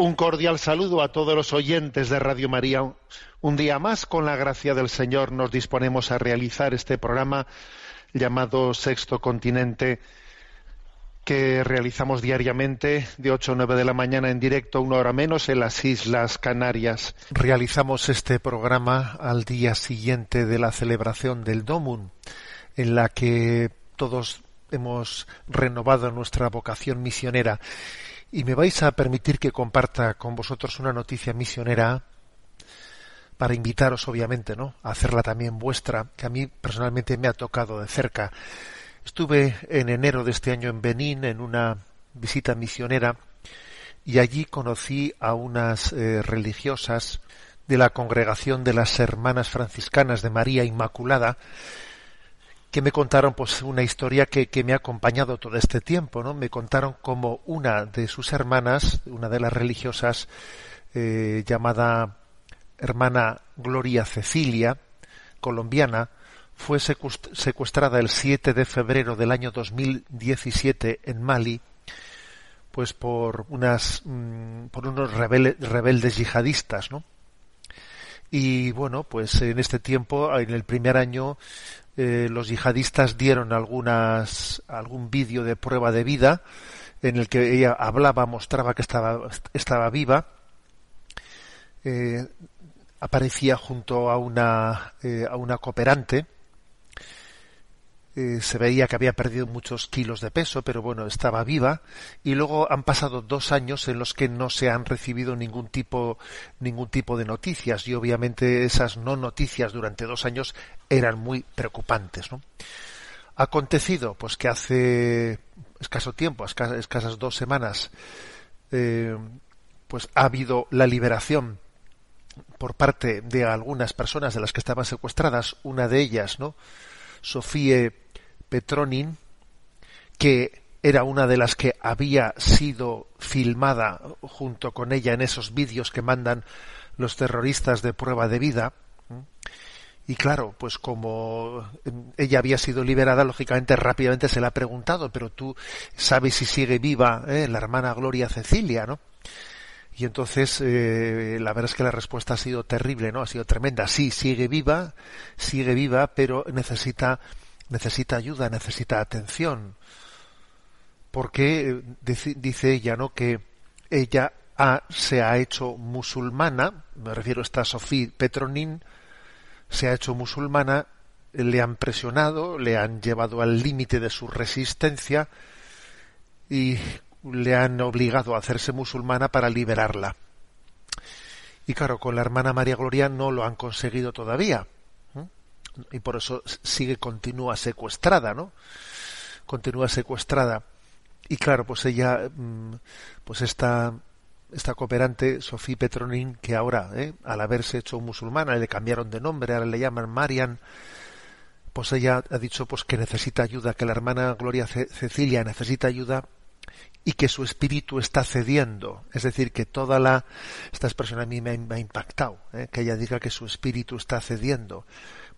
Un cordial saludo a todos los oyentes de Radio María. Un día más, con la gracia del Señor, nos disponemos a realizar este programa llamado Sexto Continente, que realizamos diariamente de 8 a 9 de la mañana en directo, una hora menos, en las Islas Canarias. Realizamos este programa al día siguiente de la celebración del Domum, en la que todos hemos renovado nuestra vocación misionera. Y me vais a permitir que comparta con vosotros una noticia misionera para invitaros, obviamente, ¿no? A hacerla también vuestra, que a mí personalmente me ha tocado de cerca. Estuve en enero de este año en Benín en una visita misionera y allí conocí a unas eh, religiosas de la congregación de las Hermanas Franciscanas de María Inmaculada que me contaron pues una historia que, que me ha acompañado todo este tiempo, ¿no? Me contaron como una de sus hermanas, una de las religiosas eh, llamada hermana Gloria Cecilia, colombiana, fue secuestrada el 7 de febrero del año 2017 en Mali, pues por unas mm, por unos rebeldes yihadistas, ¿no? Y bueno, pues en este tiempo, en el primer año, eh, los yihadistas dieron algunas algún vídeo de prueba de vida en el que ella hablaba, mostraba que estaba estaba viva. Eh, aparecía junto a una eh, a una cooperante eh, se veía que había perdido muchos kilos de peso, pero bueno, estaba viva. Y luego han pasado dos años en los que no se han recibido ningún tipo, ningún tipo de noticias. Y obviamente esas no noticias durante dos años eran muy preocupantes. ¿no? Acontecido, pues que hace escaso tiempo, escasas, escasas dos semanas, eh, pues ha habido la liberación por parte de algunas personas de las que estaban secuestradas, una de ellas, ¿no? Sofía Petronin, que era una de las que había sido filmada junto con ella en esos vídeos que mandan los terroristas de prueba de vida. Y claro, pues como ella había sido liberada, lógicamente rápidamente se le ha preguntado, pero tú sabes si sigue viva eh, la hermana Gloria Cecilia, ¿no? Y entonces eh, la verdad es que la respuesta ha sido terrible, ¿no? Ha sido tremenda. Sí, sigue viva, sigue viva, pero necesita necesita ayuda, necesita atención. Porque eh, dice ella, ¿no? Que ella ha, se ha hecho musulmana, me refiero a esta Sofía Petronin, se ha hecho musulmana, le han presionado, le han llevado al límite de su resistencia y le han obligado a hacerse musulmana para liberarla. Y claro, con la hermana María Gloria no lo han conseguido todavía y por eso sigue, continúa secuestrada, ¿no? Continúa secuestrada. Y claro, pues ella, mm, pues esta, esta cooperante, Sofía Petronin, que ahora, ¿eh? al haberse hecho musulmana, le cambiaron de nombre, ahora le llaman Marian, pues ella ha dicho pues que necesita ayuda, que la hermana Gloria Cecilia necesita ayuda y que su espíritu está cediendo. Es decir, que toda la... Esta expresión a mí me ha, impactado, ¿eh? que ella diga que su espíritu está cediendo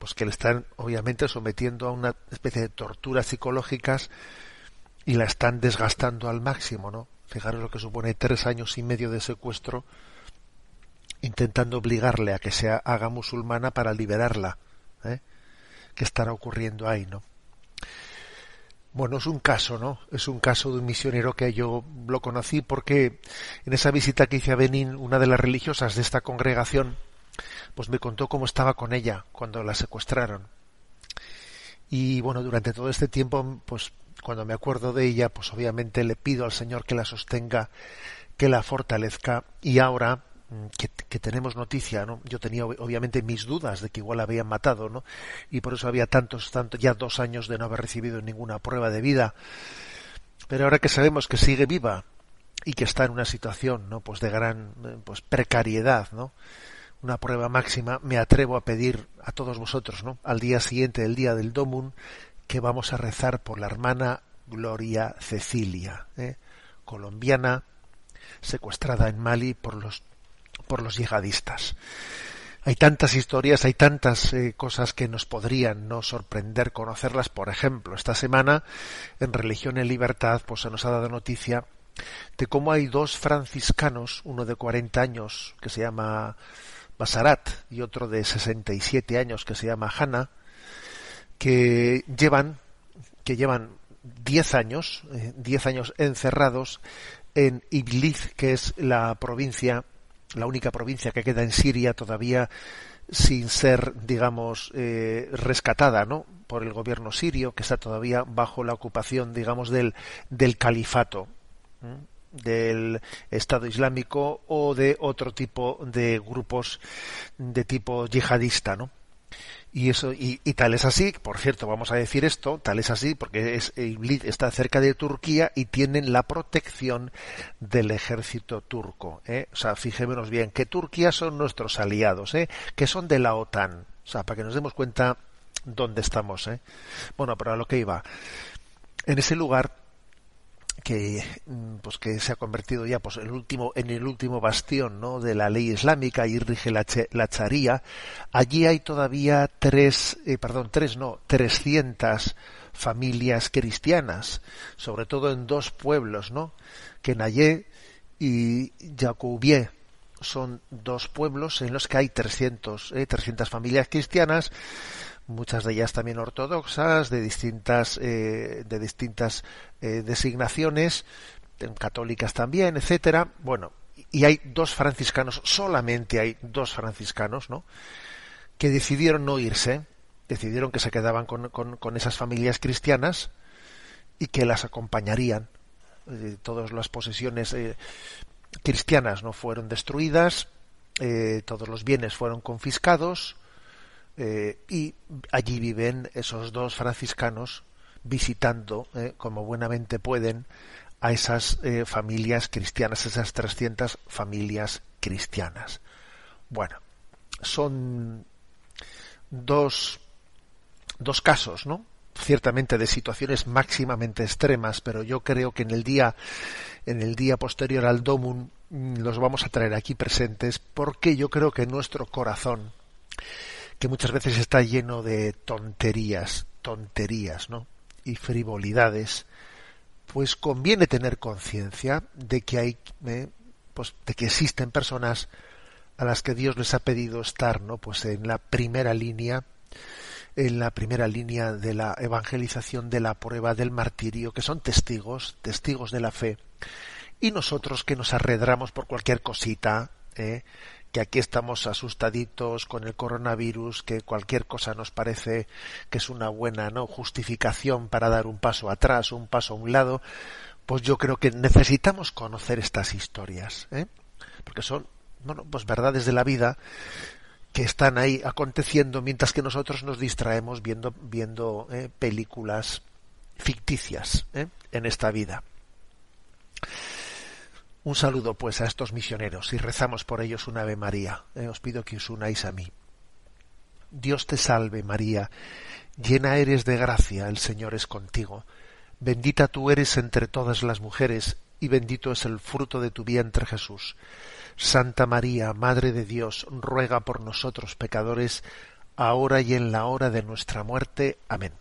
pues que le están obviamente sometiendo a una especie de torturas psicológicas y la están desgastando al máximo, ¿no? Fijaros lo que supone tres años y medio de secuestro intentando obligarle a que se haga musulmana para liberarla. ¿eh? ¿Qué estará ocurriendo ahí, no? Bueno, es un caso, ¿no? Es un caso de un misionero que yo lo conocí porque en esa visita que hice a Benín, una de las religiosas de esta congregación pues me contó cómo estaba con ella cuando la secuestraron. Y bueno, durante todo este tiempo, pues cuando me acuerdo de ella, pues obviamente le pido al Señor que la sostenga, que la fortalezca y ahora, mm, que, tenemos noticia, ¿no? Yo tenía obviamente mis dudas de que igual la habían matado, ¿no? Y por eso había tantos, tantos, ya dos años de no haber recibido ninguna prueba de vida. Pero ahora que sabemos que sigue viva y que está en una situación, ¿no? Pues de gran, eh, pues precariedad, ¿no? Una prueba máxima, me atrevo a pedir a todos vosotros, ¿no? Al día siguiente del día del Domun, que vamos a rezar por la hermana Gloria Cecilia, ¿eh? colombiana, secuestrada en Mali por los por los yihadistas. Hay tantas historias, hay tantas eh, cosas que nos podrían no sorprender conocerlas. Por ejemplo, esta semana en Religión en Libertad, pues se nos ha dado noticia de cómo hay dos franciscanos, uno de 40 años que se llama Basarat y otro de 67 años que se llama Hanna, que llevan que llevan 10 años, 10 eh, años encerrados en Ibliz, que es la provincia, la única provincia que queda en Siria todavía sin ser, digamos, eh, rescatada, ¿no? Por el gobierno sirio, que está todavía bajo la ocupación, digamos, del, del califato, del Estado Islámico o de otro tipo de grupos de tipo yihadista, ¿no? Y eso, y, tal es así, por cierto, vamos a decir esto, tal es así, porque es, está cerca de Turquía y tienen la protección del ejército turco. ¿eh? O sea, fijémonos bien, que Turquía son nuestros aliados, ¿eh? que son de la OTAN. O sea, para que nos demos cuenta dónde estamos. ¿eh? Bueno, pero a lo que iba. En ese lugar que mm, pues que se ha convertido ya pues el último en el último bastión ¿no? de la ley islámica y rige la, la charía. Allí hay todavía tres eh, perdón tres no trescientas familias cristianas sobre todo en dos pueblos no que Nayé y Jacoubier son dos pueblos en los que hay 300 eh, 300 familias cristianas muchas de ellas también ortodoxas, de distintas, eh, de distintas eh, designaciones, católicas también, etcétera. Bueno, y hay dos franciscanos, solamente hay dos franciscanos, ¿no? Que decidieron no irse, decidieron que se quedaban con, con, esas familias cristianas y que las acompañarían. Eh, todas las posesiones cristianas no fueron destruidas, todos los bienes fueron confiscados, eh, y allí viven esos dos franciscanos visitando, eh, como buenamente pueden, a esas eh, familias cristianas, esas 300 familias cristianas. Bueno, son dos, dos casos, ¿no? ciertamente de situaciones máximamente extremas, pero yo creo que en el día en el día posterior al Domun mm, los vamos a traer aquí presentes porque yo creo que nuestro corazón que muchas veces está lleno de tonterías, tonterías, ¿no? Y frivolidades, pues conviene tener conciencia de que hay, eh, pues de que existen personas a las que Dios les ha pedido estar, ¿no? Pues en la primera línea, en la primera línea de la evangelización, de la prueba del martirio, que son testigos, testigos de la fe, y nosotros que nos arredramos por cualquier cosita, ¿eh? Que aquí estamos asustaditos con el coronavirus, que cualquier cosa nos parece que es una buena ¿no? justificación para dar un paso atrás un paso a un lado, pues yo creo que necesitamos conocer estas historias, ¿eh? porque son bueno, pues verdades de la vida que están ahí aconteciendo mientras que nosotros nos distraemos viendo, viendo ¿eh? películas ficticias ¿eh? en esta vida. Un saludo pues a estos misioneros y rezamos por ellos un Ave María. Eh, os pido que os unáis a mí. Dios te salve María, llena eres de gracia, el Señor es contigo. Bendita tú eres entre todas las mujeres y bendito es el fruto de tu vientre Jesús. Santa María, Madre de Dios, ruega por nosotros pecadores, ahora y en la hora de nuestra muerte. Amén.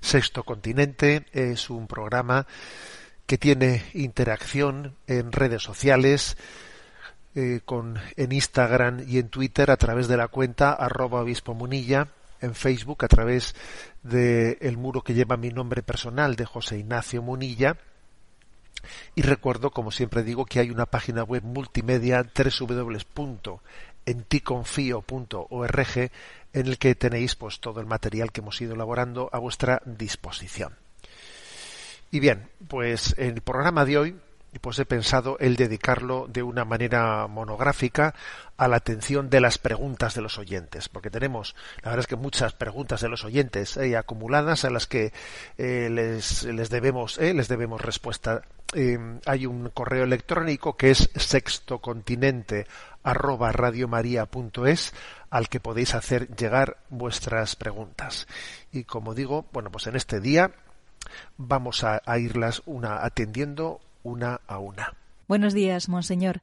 Sexto Continente es un programa que tiene interacción en redes sociales, eh, con, en Instagram y en Twitter a través de la cuenta arroba obispo munilla, en Facebook a través del el muro que lleva mi nombre personal de José Ignacio Munilla. Y recuerdo, como siempre digo, que hay una página web multimedia www.enticonfio.org en el que tenéis pues todo el material que hemos ido elaborando a vuestra disposición. Y bien, pues en el programa de hoy pues he pensado el dedicarlo de una manera monográfica a la atención de las preguntas de los oyentes, porque tenemos, la verdad es que muchas preguntas de los oyentes eh, acumuladas a las que eh, les, les, debemos eh, les debemos respuesta. Em, hay un correo electrónico que es sextocontinente arroba al que podéis hacer llegar vuestras preguntas. Y como digo, bueno, pues en este día vamos a, irlas una atendiendo una a una. Buenos días, monseñor.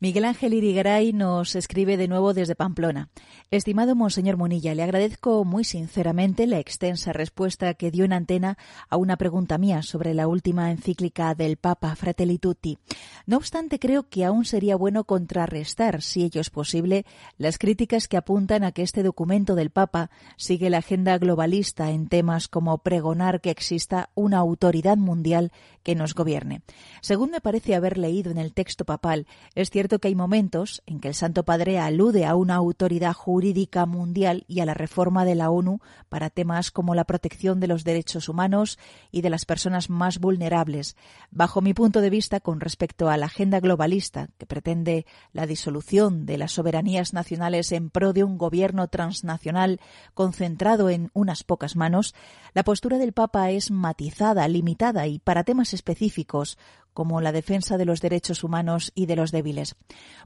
Miguel Ángel Irigaray nos escribe de nuevo desde Pamplona. Estimado Monseñor Monilla, le agradezco muy sinceramente la extensa respuesta que dio en antena a una pregunta mía sobre la última encíclica del Papa Fratelli Tutti. No obstante, creo que aún sería bueno contrarrestar, si ello es posible, las críticas que apuntan a que este documento del Papa sigue la agenda globalista en temas como pregonar que exista una autoridad mundial que nos gobierne. Según me parece haber leído en el texto papal, es cierto que hay momentos en que el Santo Padre alude a una autoridad jurídica mundial y a la reforma de la ONU para temas como la protección de los derechos humanos y de las personas más vulnerables. Bajo mi punto de vista, con respecto a la agenda globalista, que pretende la disolución de las soberanías nacionales en pro de un gobierno transnacional concentrado en unas pocas manos, la postura del Papa es matizada, limitada y para temas específicos, como la defensa de los derechos humanos y de los débiles.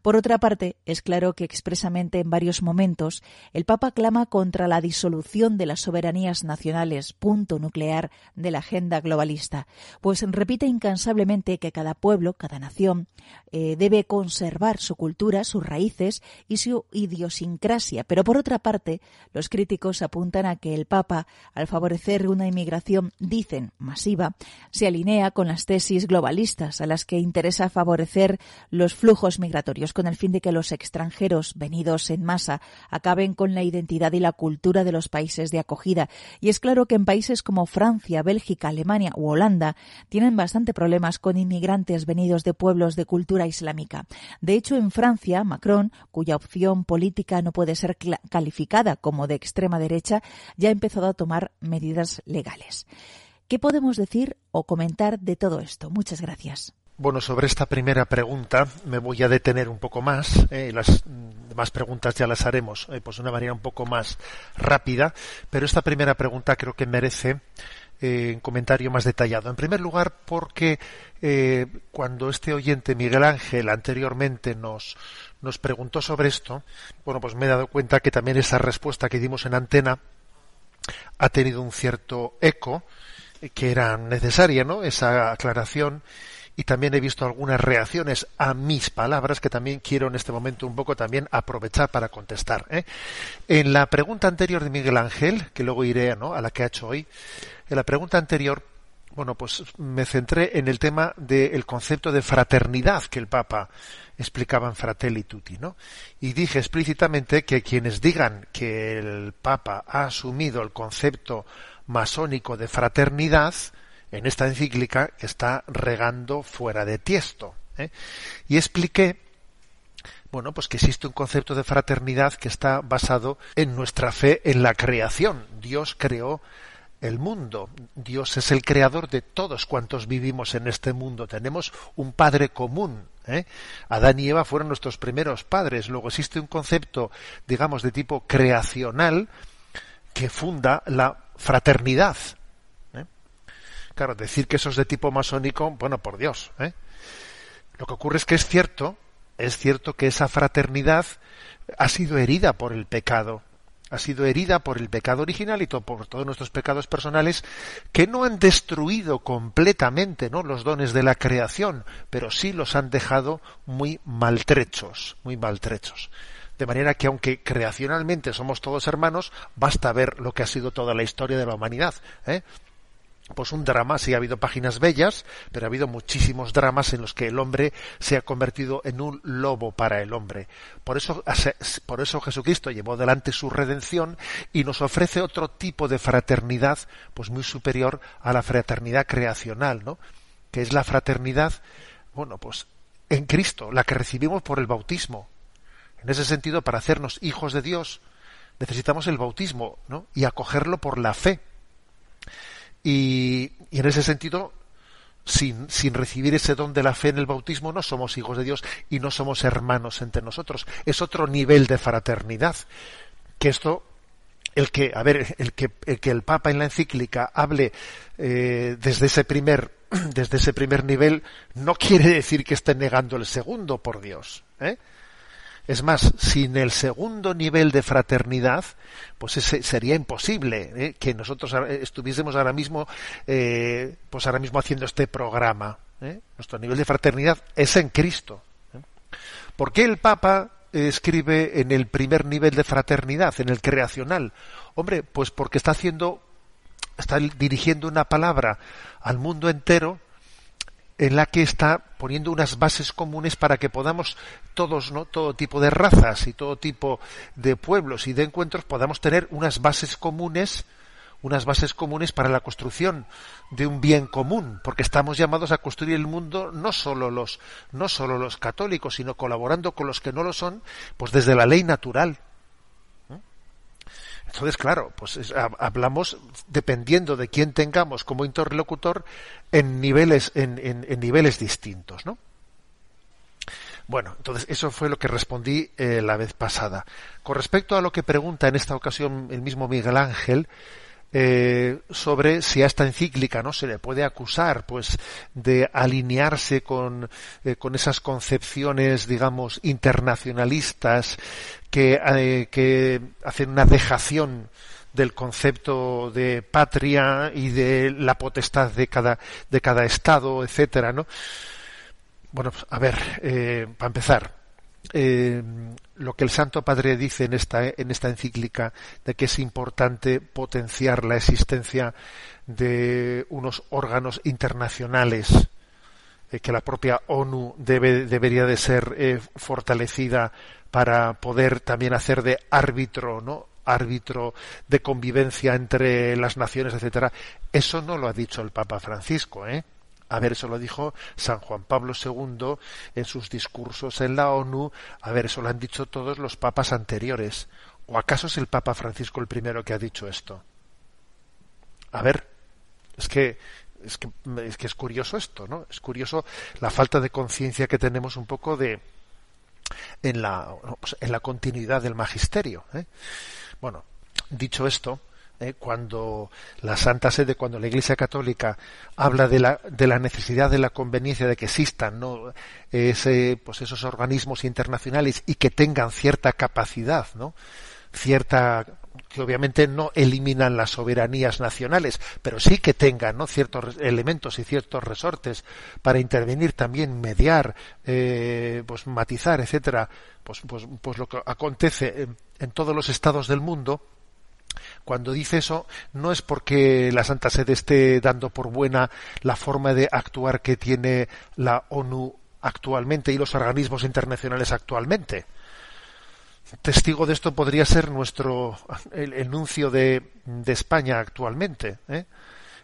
Por otra parte, es claro que expresamente en varios momentos el Papa clama contra la disolución de las soberanías nacionales, punto nuclear de la agenda globalista, pues repite incansablemente que cada pueblo, cada nación, eh, debe conservar su cultura, sus raíces y su idiosincrasia. Pero por otra parte, los críticos apuntan a que el Papa, al favorecer una inmigración, dicen, masiva, se alinea con las tesis globalistas a las que interesa favorecer los flujos migratorios con el fin de que los extranjeros venidos en masa acaben con la identidad y la cultura de los países de acogida. Y es claro que en países como Francia, Bélgica, Alemania u Holanda tienen bastante problemas con inmigrantes venidos de pueblos de cultura islámica. De hecho, en Francia, Macron, cuya opción política no puede ser calificada como de extrema derecha, ya ha empezado a tomar medidas legales. ¿Qué podemos decir o comentar de todo esto? Muchas gracias. Bueno, sobre esta primera pregunta me voy a detener un poco más. Eh, las demás preguntas ya las haremos eh, pues de una manera un poco más rápida, pero esta primera pregunta creo que merece eh, un comentario más detallado. En primer lugar, porque eh, cuando este oyente Miguel Ángel anteriormente nos nos preguntó sobre esto, bueno, pues me he dado cuenta que también esa respuesta que dimos en antena ha tenido un cierto eco que era necesaria, ¿no? Esa aclaración y también he visto algunas reacciones a mis palabras que también quiero en este momento un poco también aprovechar para contestar. ¿eh? En la pregunta anterior de Miguel Ángel, que luego iré ¿no? a la que ha hecho hoy, en la pregunta anterior, bueno, pues me centré en el tema del concepto de fraternidad que el Papa explicaba en Fratelli Tutti, ¿no? Y dije explícitamente que quienes digan que el Papa ha asumido el concepto masónico de fraternidad en esta encíclica está regando fuera de tiesto. ¿eh? Y expliqué bueno, pues que existe un concepto de fraternidad que está basado en nuestra fe en la creación. Dios creó el mundo. Dios es el creador de todos cuantos vivimos en este mundo. Tenemos un padre común. ¿eh? Adán y Eva fueron nuestros primeros padres. Luego existe un concepto, digamos, de tipo creacional que funda la fraternidad. ¿eh? Claro, decir que eso es de tipo masónico, bueno, por Dios. ¿eh? Lo que ocurre es que es cierto, es cierto que esa fraternidad ha sido herida por el pecado, ha sido herida por el pecado original y por todos nuestros pecados personales que no han destruido completamente ¿no? los dones de la creación, pero sí los han dejado muy maltrechos, muy maltrechos. De manera que aunque creacionalmente somos todos hermanos, basta ver lo que ha sido toda la historia de la humanidad. ¿eh? pues un drama, sí ha habido páginas bellas, pero ha habido muchísimos dramas en los que el hombre se ha convertido en un lobo para el hombre. Por eso, por eso Jesucristo llevó delante su redención y nos ofrece otro tipo de fraternidad, pues muy superior a la fraternidad creacional, ¿no? Que es la fraternidad, bueno, pues en Cristo, la que recibimos por el bautismo. En ese sentido, para hacernos hijos de Dios, necesitamos el bautismo, ¿no? Y acogerlo por la fe. Y, en ese sentido, sin, recibir ese don de la fe en el bautismo no somos hijos de Dios y no somos hermanos entre nosotros. Es otro nivel de fraternidad. Que esto, el que, a ver, el que el, que el Papa en la encíclica hable eh, desde ese primer, desde ese primer nivel, no quiere decir que esté negando el segundo, por Dios. ¿eh? Es más, sin el segundo nivel de fraternidad, pues ese sería imposible ¿eh? que nosotros estuviésemos ahora mismo, eh, pues ahora mismo haciendo este programa. ¿eh? Nuestro nivel de fraternidad es en Cristo. ¿Por qué el Papa escribe en el primer nivel de fraternidad, en el creacional? Hombre, pues porque está haciendo, está dirigiendo una palabra al mundo entero en la que está poniendo unas bases comunes para que podamos todos, ¿no? todo tipo de razas y todo tipo de pueblos y de encuentros podamos tener unas bases comunes, unas bases comunes para la construcción de un bien común, porque estamos llamados a construir el mundo no solo los no solo los católicos, sino colaborando con los que no lo son, pues desde la ley natural. Entonces, claro, pues hablamos dependiendo de quién tengamos como interlocutor en niveles, en, niveles distintos, ¿no? Bueno, entonces eso fue lo que respondí eh, la vez pasada. Con respecto a lo que pregunta en esta ocasión el mismo Miguel Ángel, eh, sobre si a esta encíclica no se le puede acusar pues de alinearse con, eh, con esas concepciones digamos internacionalistas que, eh, que hacen una dejación del concepto de patria y de la potestad de cada de cada estado etcétera no bueno pues, a ver para empezar eh, lo que el Santo Padre dice en esta, en esta encíclica de que es importante potenciar la existencia de unos órganos internacionales eh, que la propia ONU debe, debería de ser eh, fortalecida para poder también hacer de árbitro, ¿no? árbitro de convivencia entre las naciones, etcétera. Eso no lo ha dicho el Papa Francisco, ¿eh? A ver, eso lo dijo San Juan Pablo II en sus discursos en la ONU. A ver, eso lo han dicho todos los papas anteriores. ¿O acaso es el Papa Francisco el primero que ha dicho esto? A ver, es que es que es, es curioso esto, ¿no? Es curioso la falta de conciencia que tenemos un poco de en la en la continuidad del magisterio. ¿eh? Bueno, dicho esto, ¿eh? cuando la Santa Sede, cuando la Iglesia Católica habla de la, de la necesidad de la conveniencia de que existan ¿no? Ese, pues esos organismos internacionales y que tengan cierta capacidad, ¿no? cierta que obviamente no eliminan las soberanías nacionales, pero sí que tengan ciertos elementos y ciertos resortes para intervenir también, mediar, eh, pues matizar, etcétera, pues, pues, pues lo que acontece en todos los estados del mundo, cuando dice eso, no es porque la Santa Sede esté dando por buena la forma de actuar que tiene la ONU actualmente y los organismos internacionales actualmente. Testigo de esto podría ser nuestro el enuncio de, de España actualmente, ¿eh?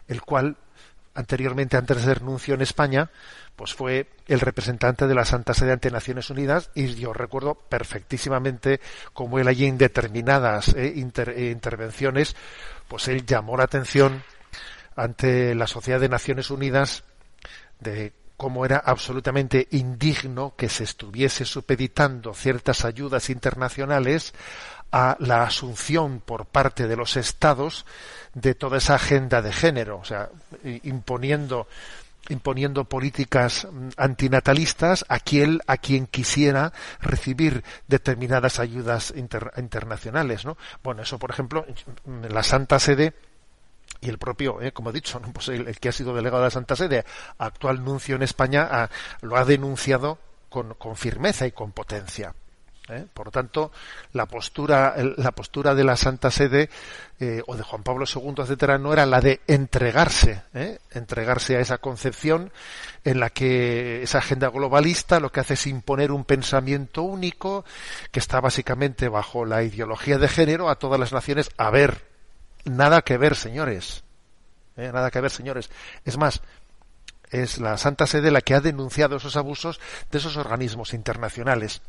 el cual anteriormente, antes de ser nuncio en España, pues fue el representante de la Santa Sede ante Naciones Unidas y yo recuerdo perfectísimamente cómo él allí en determinadas eh, eh, intervenciones, pues él llamó la atención ante la Sociedad de Naciones Unidas de cómo era absolutamente indigno que se estuviese supeditando ciertas ayudas internacionales a la asunción por parte de los estados de toda esa agenda de género, o sea, imponiendo imponiendo políticas mm, antinatalistas a quien, a quien quisiera recibir determinadas ayudas internacionales, ¿no? Bueno, eso, por ejemplo, la Santa Sede y el propio, eh, como he dicho, pues el, que ha sido delegado de la Santa Sede, actual nuncio en España, lo ha denunciado con, firmeza y con potencia. ¿eh? Por lo tanto, la postura, la postura de la Santa Sede eh, o de Juan Pablo II, etcétera, no era la de entregarse, entregarse a esa concepción en la que esa agenda globalista lo que hace es imponer un pensamiento único que está básicamente bajo la ideología de género a todas las naciones. A ver, nada que ver, señores. Nada que ver, señores. Es más, es la Santa Sede la que ha denunciado esos abusos de esos organismos internacionales.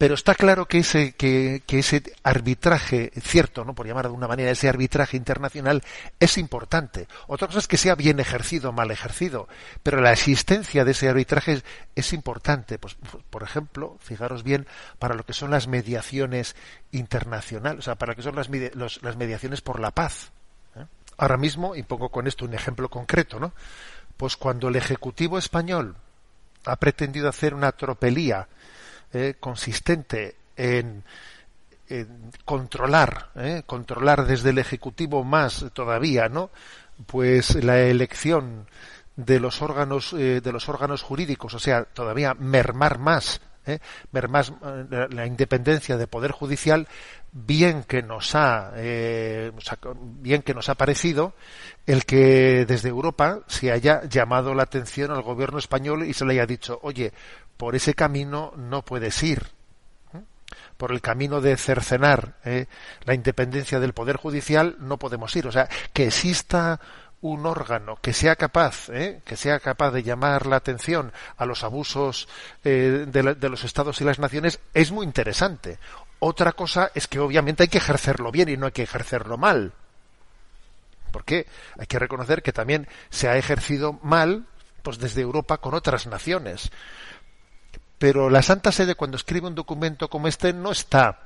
Pero está claro que ese, que, ese arbitraje, cierto, ¿no? por llamar de una manera, ese arbitraje internacional es importante. Otra cosa es que sea bien ejercido o mal ejercido, pero la existencia de ese arbitraje es, importante. Pues, por ejemplo, fijaros bien, para lo que son las mediaciones internacionales, o sea, para lo que son las, las mediaciones por la paz. ¿eh? Ahora mismo, y pongo con esto un ejemplo concreto, ¿no? Pues cuando el Ejecutivo español ha pretendido hacer una tropelía eh, consistente en, controlar, eh, controlar desde el ejecutivo más todavía, ¿no? Pues la elección de los órganos eh, de los órganos jurídicos, o sea, todavía mermar más, mermar la, independencia del poder judicial, bien que nos ha bien que nos ha parecido el que desde Europa se haya llamado la atención al gobierno español y se le haya dicho, oye, por ese camino no puedes ir. ¿eh? Por el camino de cercenar ¿eh? la independencia del Poder Judicial no podemos ir. O sea, que exista un órgano que sea capaz, ¿eh? que sea capaz de llamar la atención a los abusos de, de, los estados y las naciones es muy interesante. Otra cosa es que obviamente hay que ejercerlo bien y no hay que ejercerlo mal. Porque hay que reconocer que también se ha ejercido mal, pues desde Europa con otras naciones. Pero la Santa Sede cuando escribe un documento como este no está,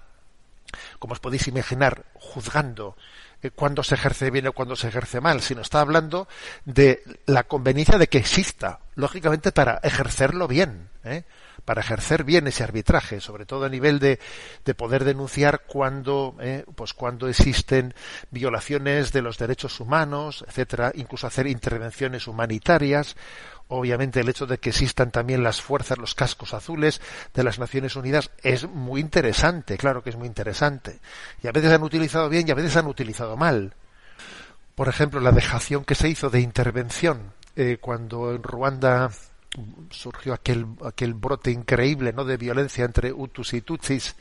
como os podéis imaginar, juzgando eh, cuándo se ejerce bien o cuándo se ejerce mal, sino está hablando de la conveniencia de que exista, lógicamente para ejercerlo bien. ¿eh? para ejercer bien ese arbitraje, sobre todo a nivel de, de poder denunciar cuando, eh, pues cuando existen violaciones de los derechos humanos, etcétera, incluso hacer intervenciones humanitarias. Obviamente el hecho de que existan también las fuerzas, los cascos azules de las Naciones Unidas es muy interesante, claro que es muy interesante. Y a veces han utilizado bien y a veces han utilizado mal. Por ejemplo, la dejación que se hizo de intervención eh, cuando en Ruanda surgió aquel, aquel brote increíble ¿no? de violencia entre Hutus y Tutsis,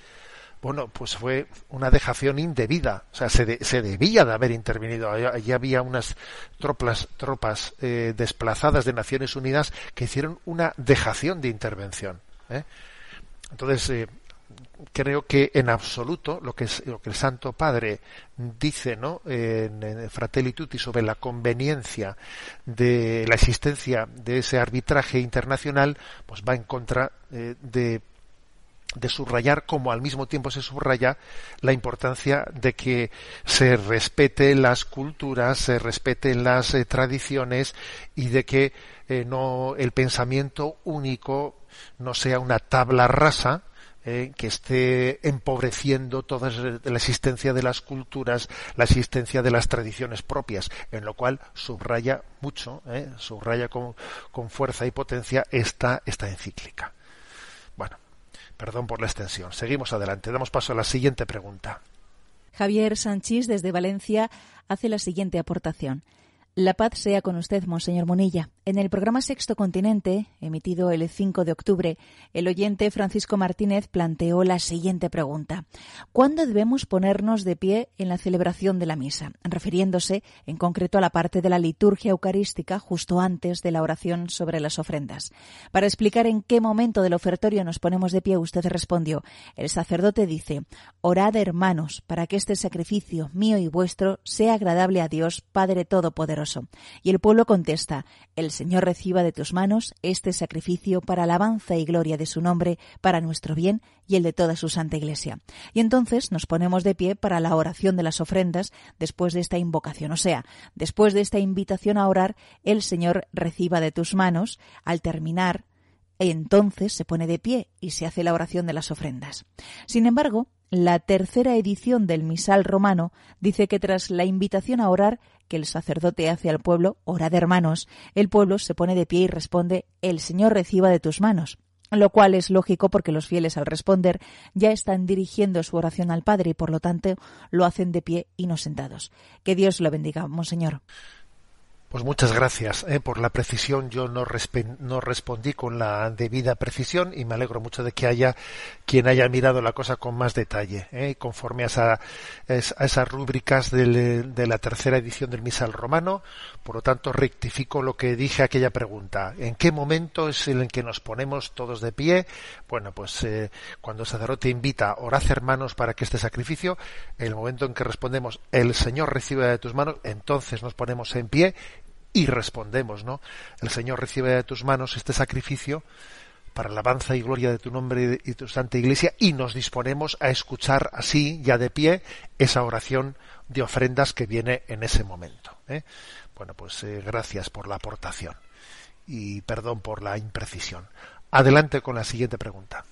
bueno, pues fue una dejación indebida. O sea, se, se debía de haber intervenido. Allí había unas tropas, tropas eh, desplazadas de Naciones Unidas que hicieron una dejación de intervención. ¿eh? Entonces, eh, creo que en absoluto lo que, el Santo Padre dice ¿no? en, Fratelli Tutti sobre la conveniencia de la existencia de ese arbitraje internacional, pues va en contra de de subrayar como al mismo tiempo se subraya la importancia de que se respeten las culturas, se respeten las eh, tradiciones y de que eh, no el pensamiento único no sea una tabla rasa eh, que esté empobreciendo toda la existencia de las culturas, la existencia de las tradiciones propias, en lo cual subraya mucho, subraya con, con, fuerza y potencia esta, esta encíclica. Perdón por la extensión. Seguimos adelante. Damos paso a la siguiente pregunta. Javier Sánchez desde Valencia hace la siguiente aportación. La paz sea con usted, Monseñor Monilla. En el programa Sexto Continente, emitido el 5 de octubre, el oyente Francisco Martínez planteó la siguiente pregunta. ¿Cuándo debemos ponernos de pie en la celebración de la misa? Refiriéndose en concreto a la parte de la liturgia eucarística justo antes de la oración sobre las ofrendas. Para explicar en qué momento del ofertorio nos ponemos de pie, usted respondió, el sacerdote dice, orad hermanos, para que este sacrificio mío y vuestro sea agradable a Dios, Padre Todopoderoso y el pueblo contesta, el Señor reciba de tus manos este sacrificio para alabanza y gloria de su nombre, para nuestro bien y el de toda su santa iglesia. Y entonces nos ponemos de pie para la oración de las ofrendas después de esta invocación. O sea, después de esta invitación a orar, el Señor reciba de tus manos, al terminar, entonces se pone de pie y se hace la oración de las ofrendas. Sin embargo, la tercera edición del misal romano dice que tras la invitación a orar que el sacerdote hace al pueblo, orad hermanos, el pueblo se pone de pie y responde, el Señor reciba de tus manos lo cual es lógico porque los fieles al responder ya están dirigiendo su oración al Padre y por lo tanto lo hacen de pie y no sentados. Que Dios lo bendiga, Monseñor. Pues muchas gracias eh, por la precisión. Yo no, no, respondí con la debida precisión y me alegro mucho de que haya quien haya mirado la cosa con más detalle, eh, conforme a, esa, a, esas rúbricas de la tercera edición del Misal Romano. Por lo tanto, rectifico lo que dije aquella pregunta. ¿En qué momento es el en que nos ponemos todos de pie? Bueno, pues eh, cuando el sacerdote invita, orad hermanos para que este sacrificio, el momento en que respondemos, el Señor recibe de tus manos, entonces nos ponemos en pie y respondemos, ¿no? El Señor recibe de tus manos este sacrificio para alabanza y gloria de tu nombre y de tu santa iglesia y nos disponemos a escuchar así, ya de pie, esa oración de ofrendas que viene en ese momento. ¿eh? Bueno, pues eh, gracias por la aportación y perdón por la imprecisión. Adelante con la siguiente pregunta.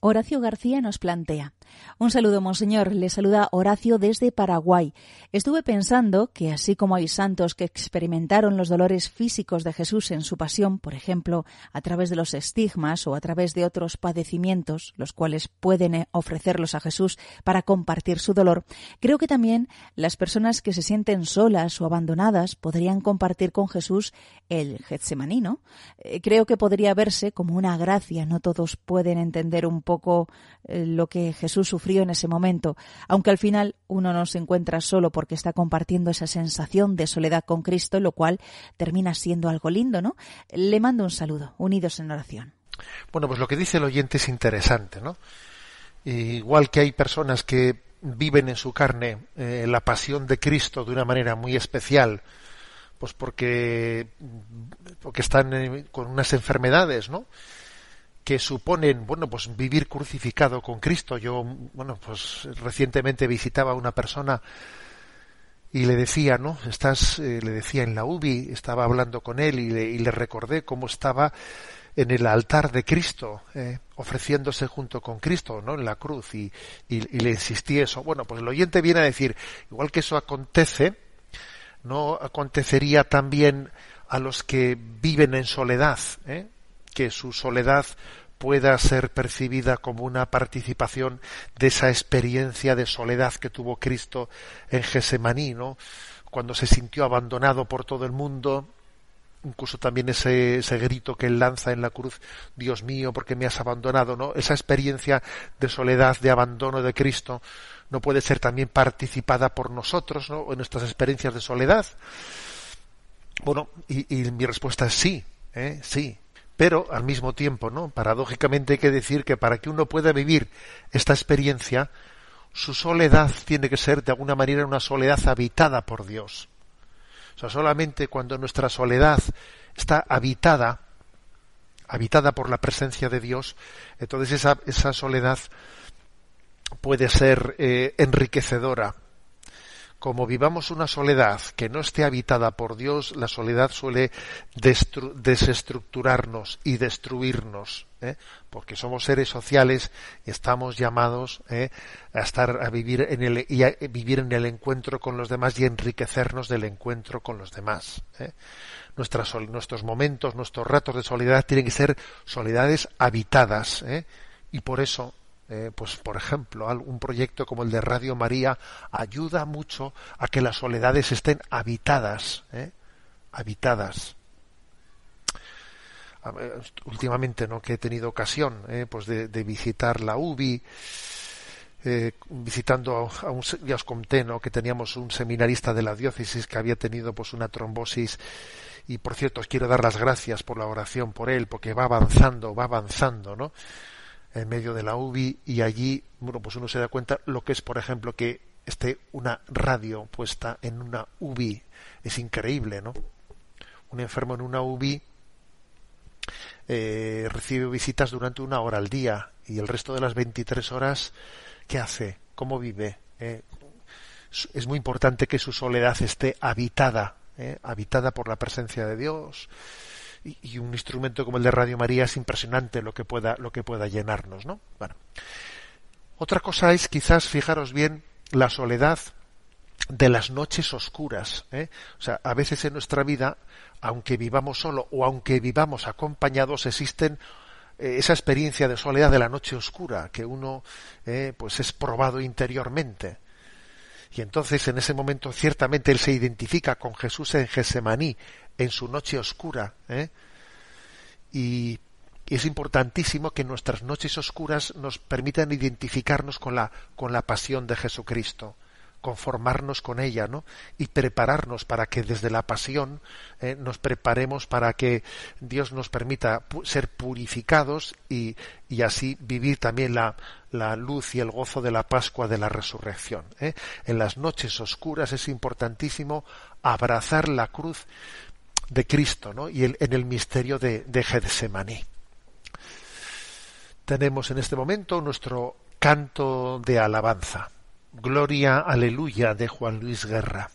Horacio García nos plantea. Un saludo, monseñor. Le saluda Horacio desde Paraguay. Estuve pensando que así como hay santos que experimentaron los dolores físicos de Jesús en su pasión, por ejemplo, a través de los estigmas o a través de otros padecimientos, los cuales pueden eh, ofrecerlos a Jesús para compartir su dolor, creo que también las personas que se sienten solas o abandonadas podrían compartir con Jesús el Getsemaní, eh, creo que podría verse como una gracia. No todos pueden entender un poco eh, lo que Jesús sufrió en ese momento, aunque al final uno no se encuentra solo porque está compartiendo esa sensación de soledad con Cristo, lo cual termina siendo algo lindo, ¿no? Le mando un saludo, unidos en oración. Bueno, pues lo que dice el oyente es interesante, ¿no? Igual que hay personas que viven en su carne eh, la pasión de Cristo de una manera muy especial, pues porque, porque están eh, con unas enfermedades, ¿no? Que suponen, bueno, pues vivir crucificado con Cristo. Yo, bueno, pues recientemente visitaba a una persona y le decía, ¿no? Estás, eh, le decía en la UBI, estaba hablando con él y le, recordé cómo estaba en el altar de Cristo, eh, ofreciéndose junto con Cristo, ¿no? En la cruz y, y, le insistí eso. Bueno, pues el oyente viene a decir, igual que eso acontece, no acontecería también a los que viven en soledad, ¿eh? Que su soledad pueda ser percibida como una participación de esa experiencia de soledad que tuvo Cristo en Gesemaní, ¿no? cuando se sintió abandonado por todo el mundo, incluso también ese, ese grito que él lanza en la cruz, Dios mío, porque me has abandonado, ¿no? Esa experiencia de soledad, de abandono de Cristo, no puede ser también participada por nosotros, ¿no? En nuestras experiencias de soledad. Bueno, y, y mi respuesta es sí, ¿eh? sí. Pero al mismo tiempo, ¿no? Paradójicamente hay que decir que para que uno pueda vivir esta experiencia, su soledad tiene que ser de alguna manera una soledad habitada por Dios. O sea, solamente cuando nuestra soledad está habitada, habitada por la presencia de Dios, entonces esa, esa soledad puede ser eh, enriquecedora como vivamos una soledad que no esté habitada por Dios, la soledad suele desestructurarnos y destruirnos, ¿eh? porque somos seres sociales y estamos llamados ¿eh? a estar a vivir en el y vivir en el encuentro con los demás y enriquecernos del encuentro con los demás. ¿eh? Nuestros momentos, nuestros ratos de soledad tienen que ser soledades habitadas, y por eso eh, pues por ejemplo, un proyecto como el de Radio María ayuda mucho a que las soledades estén habitadas, ¿eh? habitadas. últimamente, ¿no? Que he tenido ocasión, ¿eh? pues de, visitar la UBI, visitando a un, ya os conté, ¿no? Que teníamos un seminarista de la diócesis que había tenido, pues, una trombosis y por cierto os quiero dar las gracias por la oración por él porque va avanzando va avanzando no en medio de la UBI y allí, bueno, pues uno se da cuenta lo que es, por ejemplo, que esté una radio puesta en una UBI. Es increíble, ¿no? Un enfermo en una UBI eh, recibe visitas durante una hora al día y el resto de las 23 horas, ¿qué hace? ¿Cómo vive? Eh, es muy importante que su soledad esté habitada, eh, habitada por la presencia de Dios, y, un instrumento como el de Radio María es impresionante lo que pueda, lo que pueda llenarnos, ¿no? Bueno. Otra cosa es quizás, fijaros bien, la soledad de las noches oscuras. ¿eh? O sea, a veces en nuestra vida, aunque vivamos solo o aunque vivamos acompañados, existen eh, esa experiencia de soledad de la noche oscura que uno eh, pues es probado interiormente. Y entonces en ese momento ciertamente él se identifica con Jesús en Gesemaní, en su noche oscura. ¿eh? Y, es importantísimo que nuestras noches oscuras nos permitan identificarnos con la, con la pasión de Jesucristo conformarnos con ella, ¿no? Y prepararnos para que desde la pasión eh, nos preparemos para que Dios nos permita ser purificados y, y así vivir también la, la, luz y el gozo de la Pascua de la Resurrección. ¿eh? En las noches oscuras es importantísimo abrazar la cruz de Cristo, ¿no? Y en el misterio de, de. Tenemos en este momento nuestro canto de alabanza. Gloria, aleluya de Juan Luis Guerra.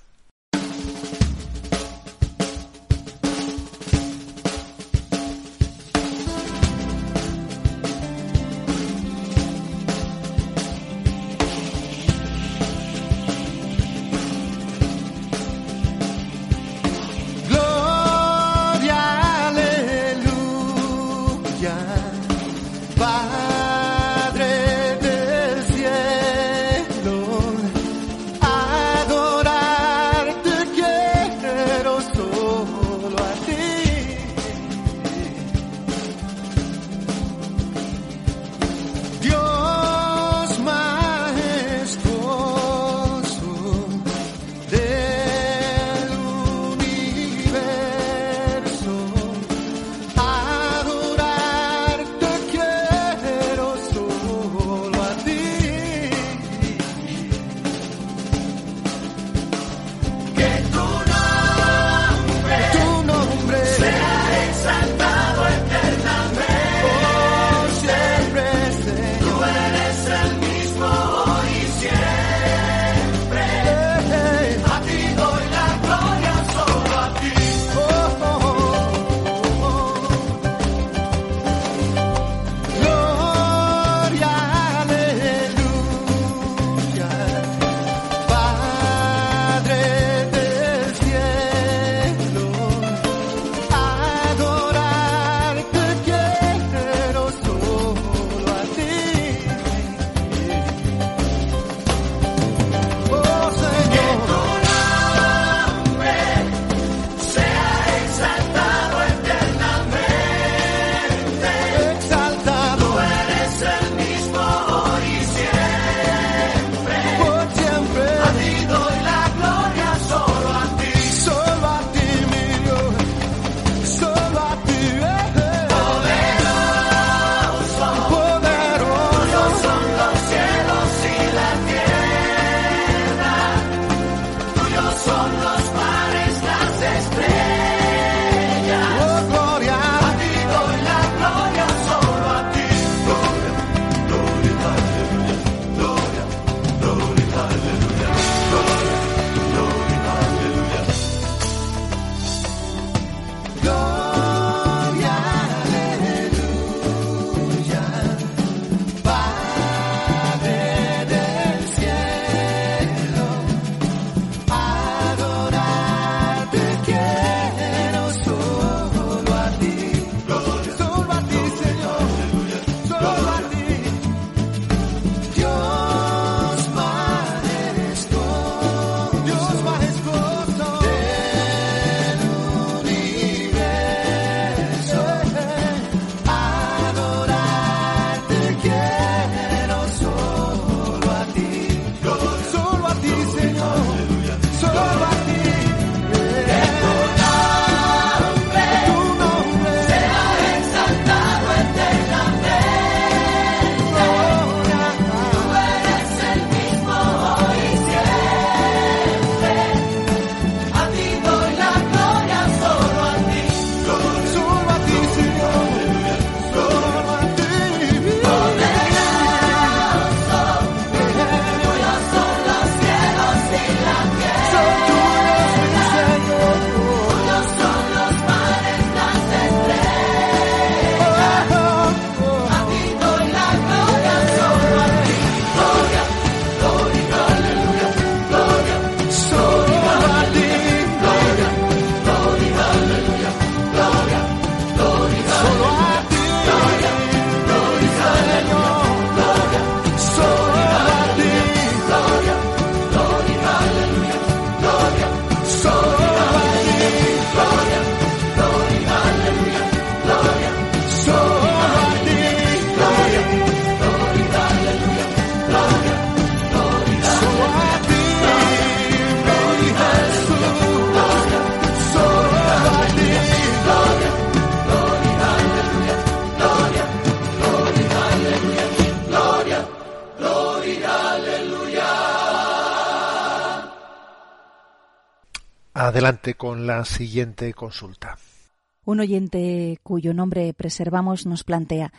Adelante con la siguiente consulta. Un oyente cuyo nombre preservamos nos plantea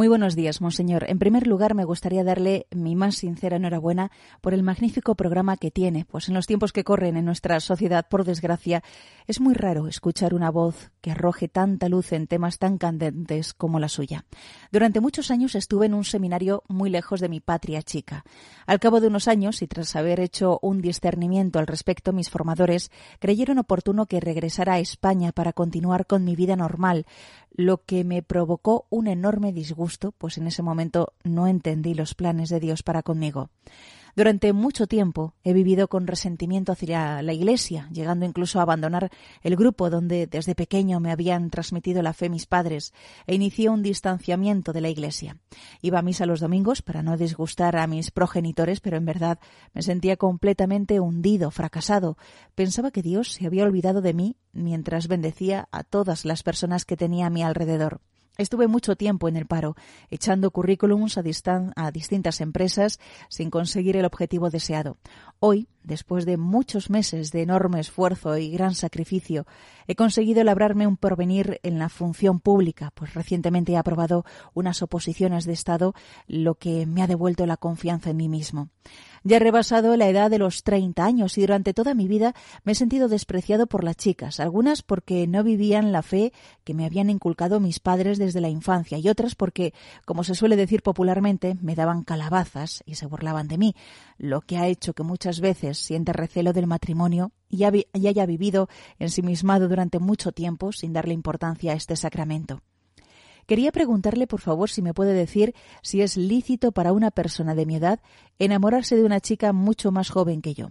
muy buenos días, monseñor. En primer lugar, me gustaría darle mi más sincera enhorabuena por el magnífico programa que tiene, pues en los tiempos que corren en nuestra sociedad, por desgracia, es muy raro escuchar una voz que arroje tanta luz en temas tan candentes como la suya. Durante muchos años estuve en un seminario muy lejos de mi patria chica. Al cabo de unos años, y tras haber hecho un discernimiento al respecto, mis formadores creyeron oportuno que regresara a España para continuar con mi vida normal, lo que me provocó un enorme disgusto, pues en ese momento no entendí los planes de Dios para conmigo. Durante mucho tiempo he vivido con resentimiento hacia la Iglesia, llegando incluso a abandonar el grupo donde desde pequeño me habían transmitido la fe mis padres, e inicié un distanciamiento de la Iglesia. Iba a misa los domingos para no disgustar a mis progenitores, pero en verdad me sentía completamente hundido, fracasado. Pensaba que Dios se había olvidado de mí mientras bendecía a todas las personas que tenía a mi alrededor. Estuve mucho tiempo en el paro, echando currículums a, distintas empresas sin conseguir el objetivo deseado. Hoy, después de muchos meses de enorme esfuerzo y gran sacrificio, he conseguido labrarme un porvenir en la función pública, pues recientemente he aprobado unas oposiciones de Estado, lo que me ha devuelto la confianza en mí mismo. Ya he rebasado la edad de los 30 años y durante toda mi vida me he sentido despreciado por las chicas, algunas porque no vivían la fe que me habían inculcado mis padres desde la infancia y otras porque, como se suele decir popularmente, me daban calabazas y se burlaban de mí, lo que ha hecho que muchas veces sienta recelo del matrimonio y, y haya vivido ensimismado durante mucho tiempo sin darle importancia a este sacramento. Quería preguntarle, por favor, si me puede decir si es lícito para una persona de mi edad enamorarse de una chica mucho más joven que yo.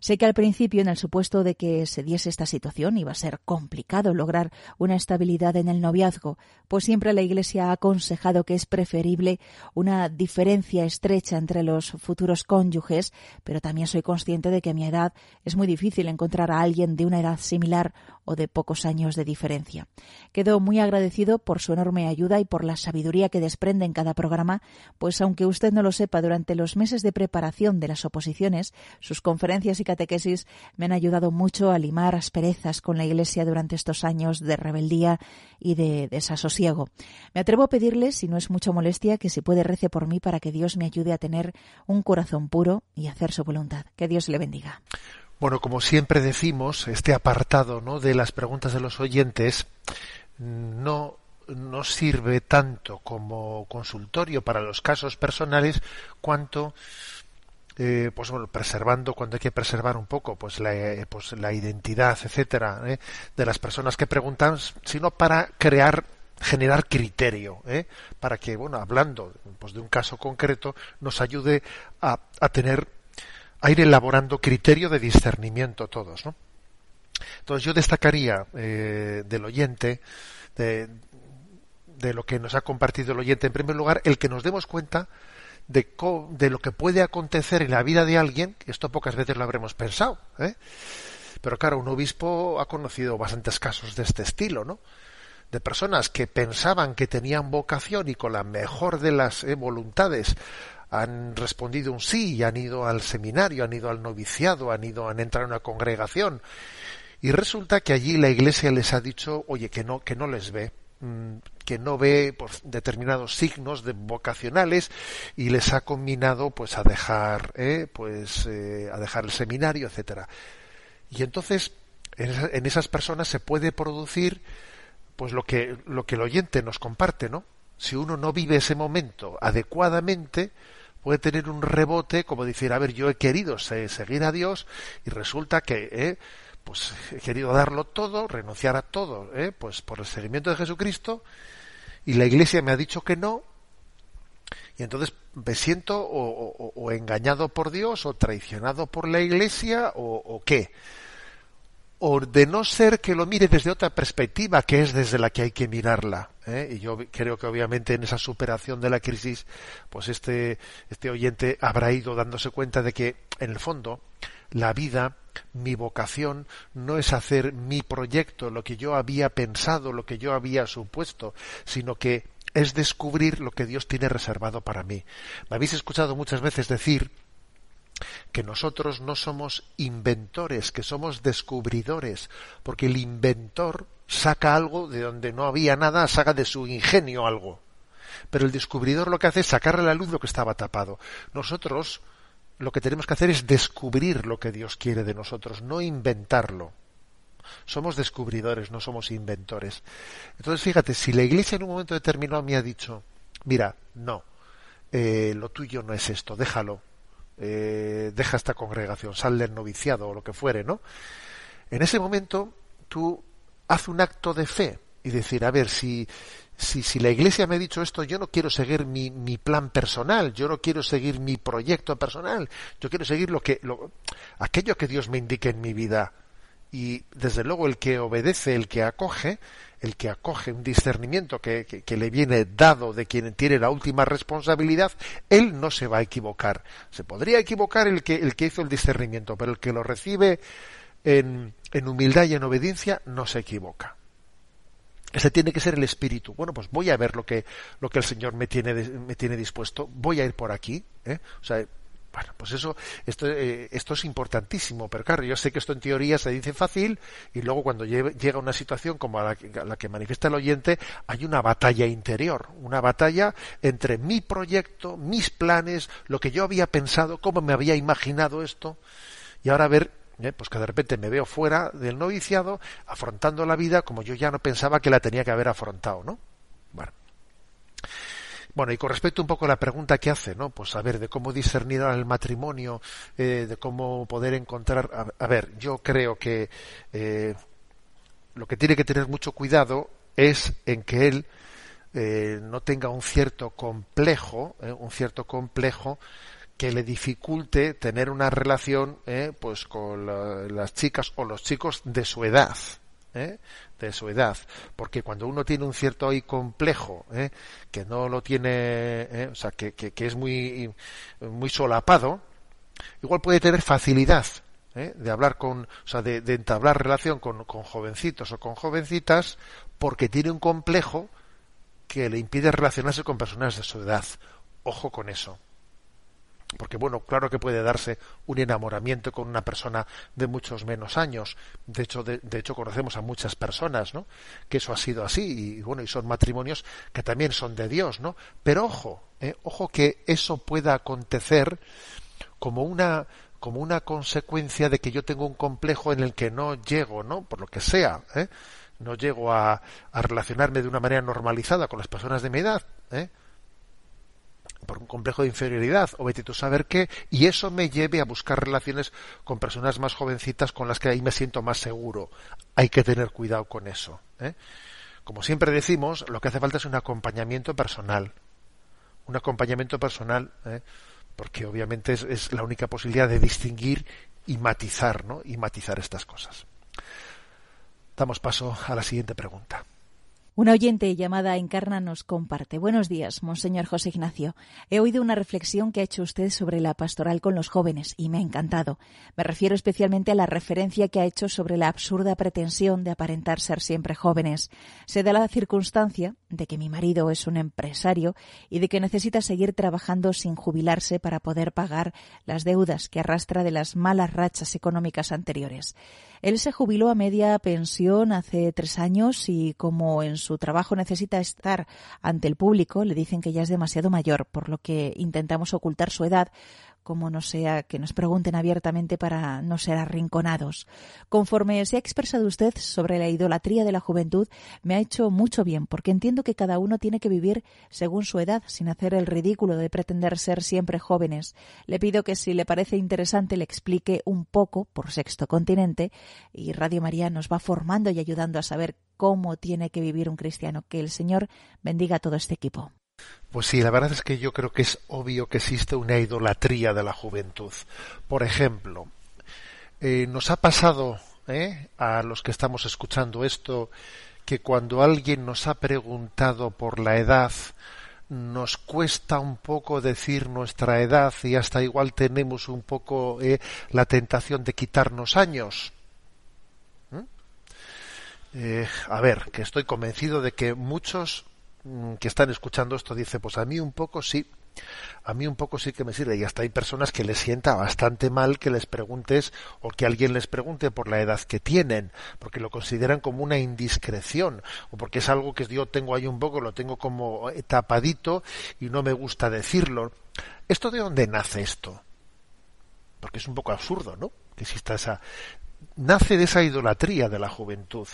Sé que al principio, en el supuesto de que se diese esta situación, iba a ser complicado lograr una estabilidad en el noviazgo, pues siempre la Iglesia ha aconsejado que es preferible una diferencia estrecha entre los futuros cónyuges, pero también soy consciente de que a mi edad es muy difícil encontrar a alguien de una edad similar o de pocos años de diferencia. Quedo muy agradecido por su enorme ayuda y por la sabiduría que desprende en cada programa, pues aunque usted no lo sepa, durante los meses de preparación de las oposiciones, sus conferencias y catequesis me han ayudado mucho a limar asperezas con la Iglesia durante estos años de rebeldía y de desasosiego. Me atrevo a pedirle, si no es mucha molestia, que si puede rece por mí para que Dios me ayude a tener un corazón puro y hacer su voluntad. Que Dios le bendiga. Bueno, como siempre decimos, este apartado ¿no? de las preguntas de los oyentes no no sirve tanto como consultorio para los casos personales cuanto eh, pues bueno, preservando cuando hay que preservar un poco pues la, eh, pues la identidad, etcétera, ¿eh? de las personas que preguntan, sino para crear generar criterio, para que, bueno, hablando pues, de un caso concreto, nos ayude a, a tener, a ir elaborando criterio de discernimiento todos, ¿no? Entonces yo destacaría del oyente, de, de lo que nos ha compartido el oyente, en primer lugar, el que nos demos cuenta de, de, lo que puede acontecer en la vida de alguien, esto pocas veces lo habremos pensado, ¿eh? pero claro, un obispo ha conocido bastantes casos de este estilo, ¿no? De personas que pensaban que tenían vocación y con la mejor de las eh, voluntades han respondido un sí y han ido al seminario, han ido al noviciado, han ido, han entrado en una congregación. Y resulta que allí la iglesia les ha dicho, oye, que no, que no les ve, Mm, que no ve por determinados signos de vocacionales y les ha combinado pues a dejar eh, pues eh, a dejar el seminario etcétera. Y entonces en, esas personas se puede producir pues lo que lo que el oyente nos comparte no si uno no vive ese momento adecuadamente puede tener un rebote como decir a ver yo he querido seguir a Dios y resulta que eh, pues he querido darlo todo, renunciar a todo, ¿eh? pues por el seguimiento de Jesucristo, y la Iglesia me ha dicho que no, y entonces me siento o, engañado por Dios, o traicionado por la Iglesia, o, qué. O de no ser que lo mire desde otra perspectiva, que es desde la que hay que mirarla. ¿eh? Y yo creo que obviamente en esa superación de la crisis, pues este, este oyente habrá ido dándose cuenta de que, en el fondo, la vida, mi vocación, no es hacer mi proyecto, lo que yo había pensado, lo que yo había supuesto, sino que es descubrir lo que Dios tiene reservado para mí. Me habéis escuchado muchas veces decir que nosotros no somos inventores, que somos descubridores, porque el inventor saca algo de donde no había nada, saca de su ingenio algo. Pero el descubridor lo que hace es sacarle a la luz lo que estaba tapado. Nosotros lo que tenemos que hacer es descubrir lo que Dios quiere de nosotros, no inventarlo. Somos descubridores, no somos inventores. Entonces, fíjate, si la Iglesia en un momento determinado me ha dicho, mira, no, eh, lo tuyo no es esto, déjalo, eh, deja esta congregación, sal del noviciado o lo que fuere, ¿no? En ese momento tú haz un acto de fe y decir, a ver, si, si, si la Iglesia me ha dicho esto, yo no quiero seguir mi, mi plan personal, yo no quiero seguir mi proyecto personal, yo quiero seguir lo que, lo, aquello que Dios me indique en mi vida. Y desde luego el que obedece, el que acoge, el que acoge un discernimiento que, que, le viene dado de quien tiene la última responsabilidad, él no se va a equivocar. Se podría equivocar el que, el que hizo el discernimiento, pero el que lo recibe en, en humildad y en obediencia no se equivoca. Ese tiene que ser el espíritu. Bueno, pues voy a ver lo que, lo que el Señor me tiene, me tiene dispuesto. Voy a ir por aquí. ¿eh? O sea, bueno, pues eso, esto, eh, esto es importantísimo, pero claro, yo sé que esto en teoría se dice fácil y luego cuando llega una situación como la que, a la que manifiesta el oyente, hay una batalla interior, una batalla entre mi proyecto, mis planes, lo que yo había pensado, cómo me había imaginado esto, y ahora ver ¿eh? pues que de repente me veo fuera del noviciado afrontando la vida como yo ya no pensaba que la tenía que haber afrontado, ¿no? Bueno. Bueno, y con respecto un poco a la pregunta que hace, ¿no? Pues a ver, de cómo discernir el matrimonio, eh, de cómo poder encontrar. A, ver, yo creo que eh, lo que tiene que tener mucho cuidado es en que él eh, no tenga un cierto complejo, eh, un cierto complejo que le dificulte tener una relación eh, pues con la, las chicas o los chicos de su edad ¿eh? de su edad porque cuando uno tiene un cierto ahí complejo ¿eh? que no lo tiene ¿eh? o sea que, es muy muy solapado igual puede tener facilidad ¿eh? de hablar con o sea de, de entablar relación con, con jovencitos o con jovencitas porque tiene un complejo que le impide relacionarse con personas de su edad ojo con eso porque bueno, claro que puede darse un enamoramiento con una persona de muchos menos años. De hecho, de, hecho conocemos a muchas personas, ¿no? Que eso ha sido así y bueno, y son matrimonios que también son de Dios, ¿no? Pero ojo, ¿eh? ojo que eso pueda acontecer como una como una consecuencia de que yo tengo un complejo en el que no llego, ¿no? Por lo que sea, ¿eh? no llego a, a relacionarme de una manera normalizada con las personas de mi edad, ¿eh? Por un complejo de inferioridad o vete tú saber qué y eso me lleve a buscar relaciones con personas más jovencitas con las que ahí me siento más seguro hay que tener cuidado con eso ¿eh? como siempre decimos lo que hace falta es un acompañamiento personal un acompañamiento personal ¿eh? porque obviamente es, es, la única posibilidad de distinguir y matizar ¿no? y matizar estas cosas damos paso a la siguiente pregunta una oyente llamada Encarna nos comparte. Buenos días, Monseñor José Ignacio. He oído una reflexión que ha hecho usted sobre la pastoral con los jóvenes y me ha encantado. Me refiero especialmente a la referencia que ha hecho sobre la absurda pretensión de aparentar ser siempre jóvenes. Se da la circunstancia de que mi marido es un empresario y de que necesita seguir trabajando sin jubilarse para poder pagar las deudas que arrastra de las malas rachas económicas anteriores. Él se jubiló a media pensión hace tres años y como en su trabajo necesita estar ante el público, le dicen que ya es demasiado mayor, por lo que intentamos ocultar su edad, como no sea que nos pregunten abiertamente para no ser arrinconados. Conforme se ha expresado usted sobre la idolatría de la juventud, me ha hecho mucho bien, porque entiendo que cada uno tiene que vivir según su edad, sin hacer el ridículo de pretender ser siempre jóvenes. Le pido que si le parece interesante le explique un poco por Sexto Continente y Radio María nos va formando y ayudando a saber cómo tiene que vivir un cristiano. Que el Señor bendiga a todo este equipo. Pues sí, la verdad es que yo creo que es obvio que existe una idolatría de la juventud. Por ejemplo, eh, nos ha pasado ¿eh? a los que estamos escuchando esto que cuando alguien nos ha preguntado por la edad, nos cuesta un poco decir nuestra edad y hasta igual tenemos un poco eh, la tentación de quitarnos años. Eh, a ver, que estoy convencido de que muchos mm, que están escuchando esto dicen, pues a mí un poco sí, a mí un poco sí que me sirve y hasta hay personas que les sienta bastante mal que les preguntes o que alguien les pregunte por la edad que tienen, porque lo consideran como una indiscreción o porque es algo que yo tengo ahí un poco, lo tengo como tapadito y no me gusta decirlo. ¿Esto de dónde nace esto? Porque es un poco absurdo, ¿no? Que exista esa nace de esa idolatría de la juventud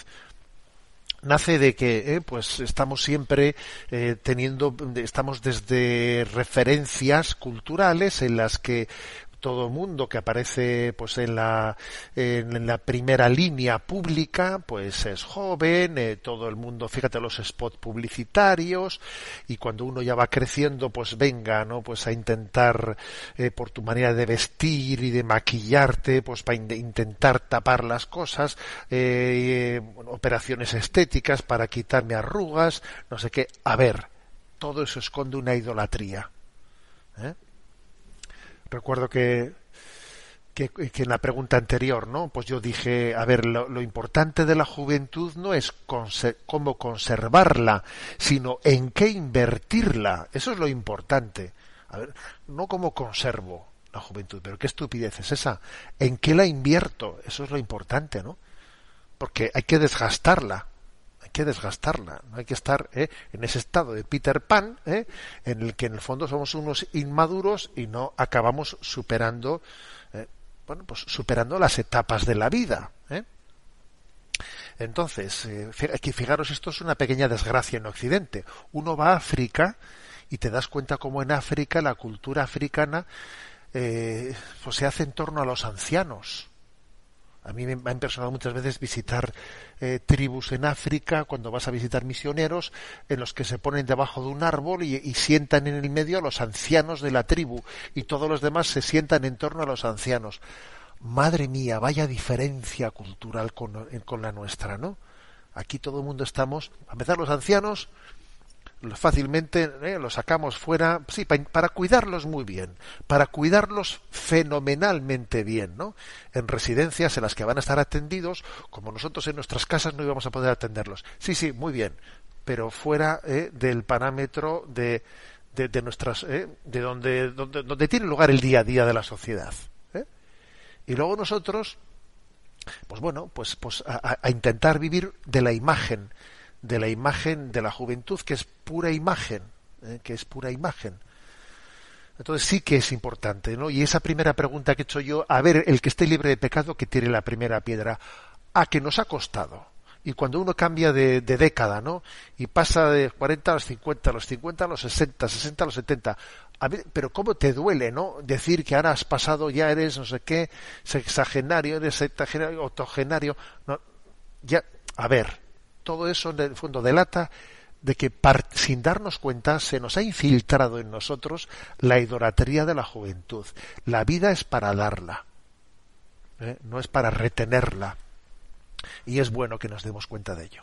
nace de que eh, pues estamos siempre eh, teniendo estamos desde referencias culturales en las que todo mundo que aparece pues en la en la primera línea pública pues es joven eh, todo el mundo fíjate los spots publicitarios y cuando uno ya va creciendo pues venga no pues a intentar eh, por tu manera de vestir y de maquillarte pues para intentar tapar las cosas eh, operaciones estéticas para quitarme arrugas no sé qué a ver todo eso esconde una idolatría. Recuerdo que, que, en la pregunta anterior, ¿no? Pues yo dije, a ver, lo, importante de la juventud no es cómo conservarla, sino en qué invertirla. Eso es lo importante. A ver, no cómo conservo la juventud, pero qué estupidez es esa. ¿En qué la invierto? Eso es lo importante, ¿no? Porque hay que desgastarla que desgastarla, no hay que estar ¿eh? en ese estado de Peter Pan, ¿eh? en el que en el fondo somos unos inmaduros y no acabamos superando, ¿eh? bueno, pues superando las etapas de la vida. Entonces, aquí fijaros, esto es una pequeña desgracia en Occidente. Uno va a África y te das cuenta cómo en África la cultura africana pues se hace en torno a los ancianos a mí me ha impresionado muchas veces visitar eh, tribus en África, cuando vas a visitar misioneros, en los que se ponen debajo de un árbol y, sientan en el medio a los ancianos de la tribu y todos los demás se sientan en torno a los ancianos. Madre mía, vaya diferencia cultural con, con la nuestra, ¿no? Aquí todo el mundo estamos, a empezar los ancianos, fácilmente eh, los sacamos fuera, sí, para, cuidarlos muy bien, para cuidarlos fenomenalmente bien, ¿no? En residencias en las que van a estar atendidos, como nosotros en nuestras casas no íbamos a poder atenderlos. Sí, sí, muy bien, pero fuera eh, del parámetro de, de, nuestras, eh, de donde, donde, donde, tiene lugar el día a día de la sociedad. Y luego nosotros, pues bueno, pues, pues a intentar vivir de la imagen, de la imagen de la juventud, que es pura imagen, ¿eh? que es pura imagen. Entonces sí que es importante, ¿no? Y esa primera pregunta que he hecho yo, a ver, el que esté libre de pecado, que tire la primera piedra, a que nos ha costado. Y cuando uno cambia de, década, ¿no? Y pasa de 40 a los 50, a los 50 a los 60, 60 a los 70, a ver, pero cómo te duele, ¿no? Decir que ahora has pasado, ya eres no sé qué, sexagenario, eres septagenario, octogenario, no, ya, a ver, todo eso en el fondo delata de que sin darnos cuenta se nos ha infiltrado en nosotros la idolatría de la juventud. La vida es para darla, ¿eh? no es para retenerla. Y es bueno que nos demos cuenta de ello.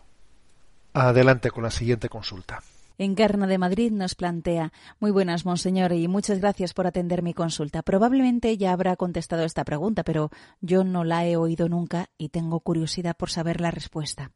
Adelante con la siguiente consulta. Encarna de Madrid nos plantea Muy buenas, monseñor, y muchas gracias por atender mi consulta. Probablemente ya habrá contestado esta pregunta, pero yo no la he oído nunca y tengo curiosidad por saber la respuesta.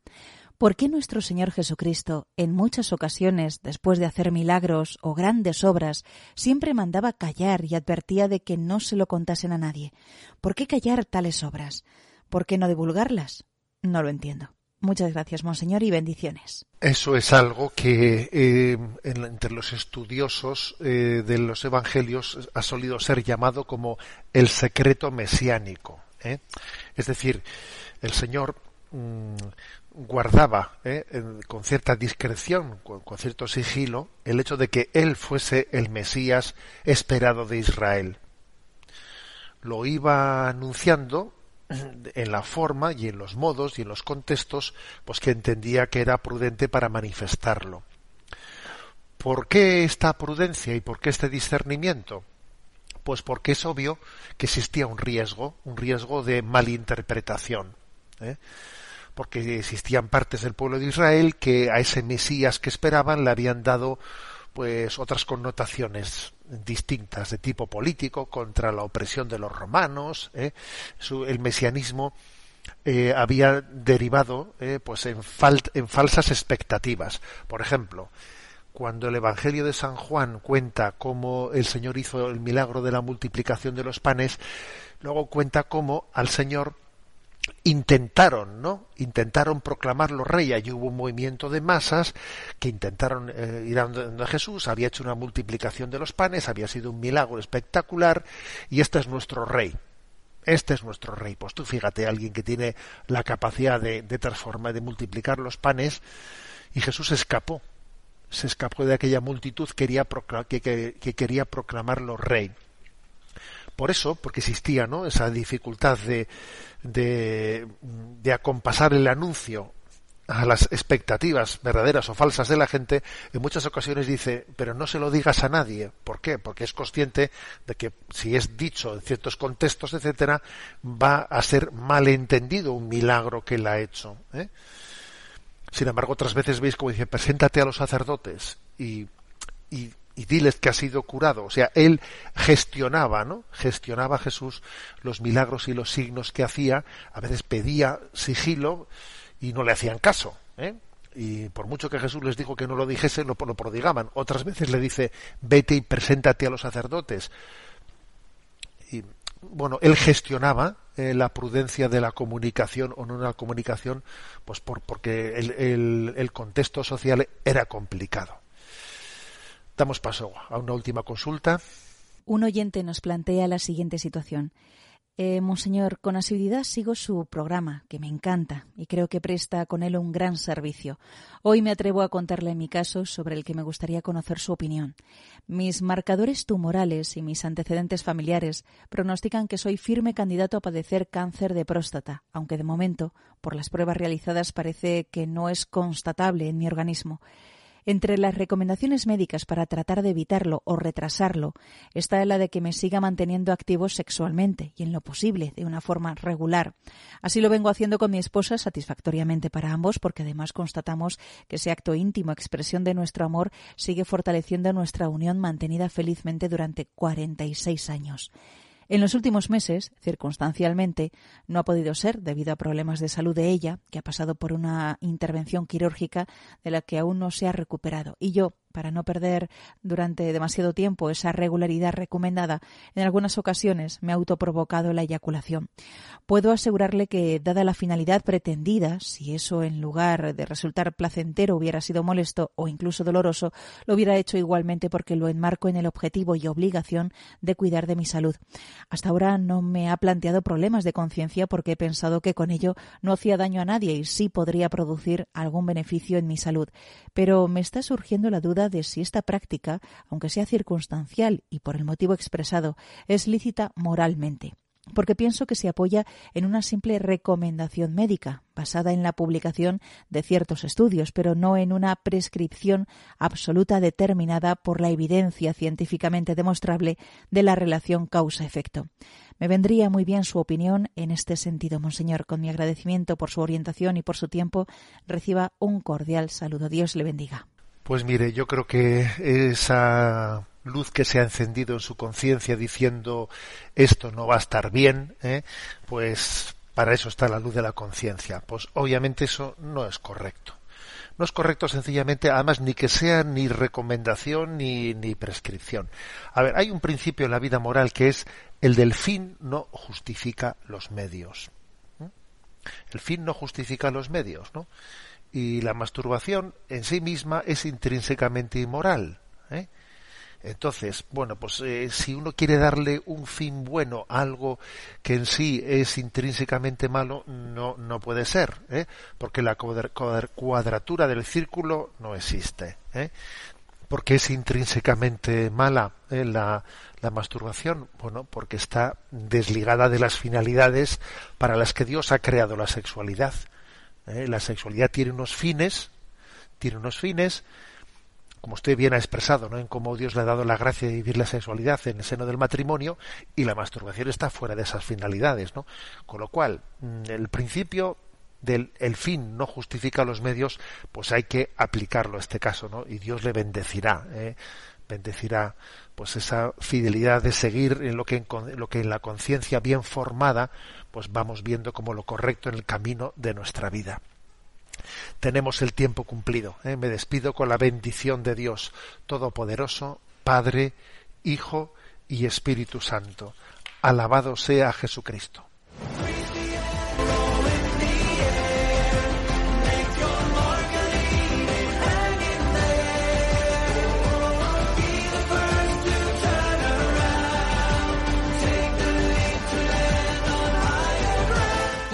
¿Por qué nuestro Señor Jesucristo, en muchas ocasiones, después de hacer milagros o grandes obras, siempre mandaba callar y advertía de que no se lo contasen a nadie? ¿Por qué callar tales obras? ¿Por qué no divulgarlas? No lo entiendo. Muchas gracias, Monseñor, y bendiciones. Eso es algo que eh, entre los estudiosos eh, de los Evangelios ha solido ser llamado como el secreto mesiánico. ¿eh? Es decir, el Señor mm, guardaba eh, con cierta discreción, con, cierto sigilo, el hecho de que él fuese el Mesías esperado de Israel. Lo iba anunciando en la forma y en los modos y en los contextos pues que entendía que era prudente para manifestarlo. ¿Por qué esta prudencia y por qué este discernimiento? Pues porque es obvio que existía un riesgo, un riesgo de malinterpretación. ¿eh? Porque existían partes del pueblo de Israel que a ese Mesías que esperaban le habían dado pues otras connotaciones distintas de tipo político contra la opresión de los romanos ¿eh? el mesianismo eh, había derivado eh, pues en, en falsas expectativas por ejemplo cuando el Evangelio de San Juan cuenta cómo el Señor hizo el milagro de la multiplicación de los panes, luego cuenta cómo al Señor intentaron, ¿no? Intentaron proclamarlo rey. Allí hubo un movimiento de masas que intentaron eh, ir a Jesús, había hecho una multiplicación de los panes, había sido un milagro espectacular y este es nuestro rey. Este es nuestro rey. Pues tú fíjate, alguien que tiene la capacidad de, transformar, de multiplicar los panes, y Jesús escapó. Se escapó de aquella multitud quería que, que quería proclamarlo rey. Por eso, porque existía ¿no? esa dificultad de, de, de acompasar el anuncio a las expectativas verdaderas o falsas de la gente, en muchas ocasiones dice, pero no se lo digas a nadie. ¿Por qué? Porque es consciente de que si es dicho en ciertos contextos, etcétera, va a ser malentendido un milagro que él ha hecho. ¿eh? Sin embargo, otras veces veis como dice, preséntate a los sacerdotes y, y, y diles que ha sido curado. O sea, él gestionaba, ¿no? Gestionaba Jesús los milagros y los signos que hacía. A veces pedía sigilo y no le hacían caso. ¿eh? Y por mucho que Jesús les dijo que no lo dijese, lo, prodigaban. Otras veces le dice, vete y preséntate a los sacerdotes. Y bueno, él gestionaba eh, la prudencia de la comunicación o no la comunicación, pues por, porque el, el contexto social era complicado. Damos paso a una última consulta. Un oyente nos plantea la siguiente situación. Eh, monseñor, con asiduidad sigo su programa, que me encanta, y creo que presta con él un gran servicio. Hoy me atrevo a contarle mi caso, sobre el que me gustaría conocer su opinión. Mis marcadores tumorales y mis antecedentes familiares pronostican que soy firme candidato a padecer cáncer de próstata, aunque de momento, por las pruebas realizadas, parece que no es constatable en mi organismo. Entre las recomendaciones médicas para tratar de evitarlo o retrasarlo está la de que me siga manteniendo activo sexualmente y en lo posible de una forma regular. Así lo vengo haciendo con mi esposa satisfactoriamente para ambos porque además constatamos que ese acto íntimo, expresión de nuestro amor, sigue fortaleciendo nuestra unión mantenida felizmente durante 46 años. En los últimos meses, circunstancialmente, no ha podido ser debido a problemas de salud de ella, que ha pasado por una intervención quirúrgica de la que aún no se ha recuperado. Y yo, para no perder durante demasiado tiempo esa regularidad recomendada, en algunas ocasiones me ha autoprovocado la eyaculación. Puedo asegurarle que, dada la finalidad pretendida, si eso en lugar de resultar placentero hubiera sido molesto o incluso doloroso, lo hubiera hecho igualmente porque lo enmarco en el objetivo y obligación de cuidar de mi salud. Hasta ahora no me ha planteado problemas de conciencia porque he pensado que con ello no hacía daño a nadie y sí podría producir algún beneficio en mi salud. Pero me está surgiendo la duda si esta práctica, aunque sea circunstancial y por el motivo expresado, es lícita moralmente porque pienso que se apoya en una simple recomendación médica, basada en la publicación de ciertos estudios, pero no en una prescripción absoluta determinada por la evidencia científicamente demostrable de la relación causa-efecto. Me vendría muy bien su opinión en este sentido, Monseñor. Con mi agradecimiento por su orientación y por su tiempo, reciba un cordial saludo. Dios le bendiga. Pues mire, yo creo que esa luz que se ha encendido en su conciencia diciendo esto no va a estar bien, ¿eh? pues para eso está la luz de la conciencia. Pues obviamente eso no es correcto. No es correcto sencillamente, además, ni que sea ni recomendación ni, ni prescripción. A ver, hay un principio en la vida moral que es el del fin no justifica los medios. El fin no justifica los medios, ¿no? Y la masturbación en sí misma es intrínsecamente inmoral. ¿eh? Entonces, bueno, pues eh, si uno quiere darle un fin bueno a algo que en sí es intrínsecamente malo, no, no puede ser, ¿eh? porque la cuadratura del círculo no existe. ¿eh? porque es intrínsecamente mala ¿eh? la, la masturbación? Bueno, porque está desligada de las finalidades para las que Dios ha creado la sexualidad. ¿Eh? La sexualidad tiene unos fines, tiene unos fines, como usted bien ha expresado, ¿no? en cómo Dios le ha dado la gracia de vivir la sexualidad en el seno del matrimonio y la masturbación está fuera de esas finalidades, ¿no? Con lo cual, mm, el principio del el fin no justifica los medios, pues hay que aplicarlo a este caso, ¿no? Y Dios le bendecirá, ¿eh? bendecirá pues esa fidelidad de seguir en lo que en, lo que en la conciencia bien formada pues vamos viendo como lo correcto en el camino de nuestra vida. tenemos el tiempo cumplido. ¿eh? Me despido con la bendición de Dios Todopoderoso, Padre, Hijo y Espíritu Santo. Alabado sea Jesucristo.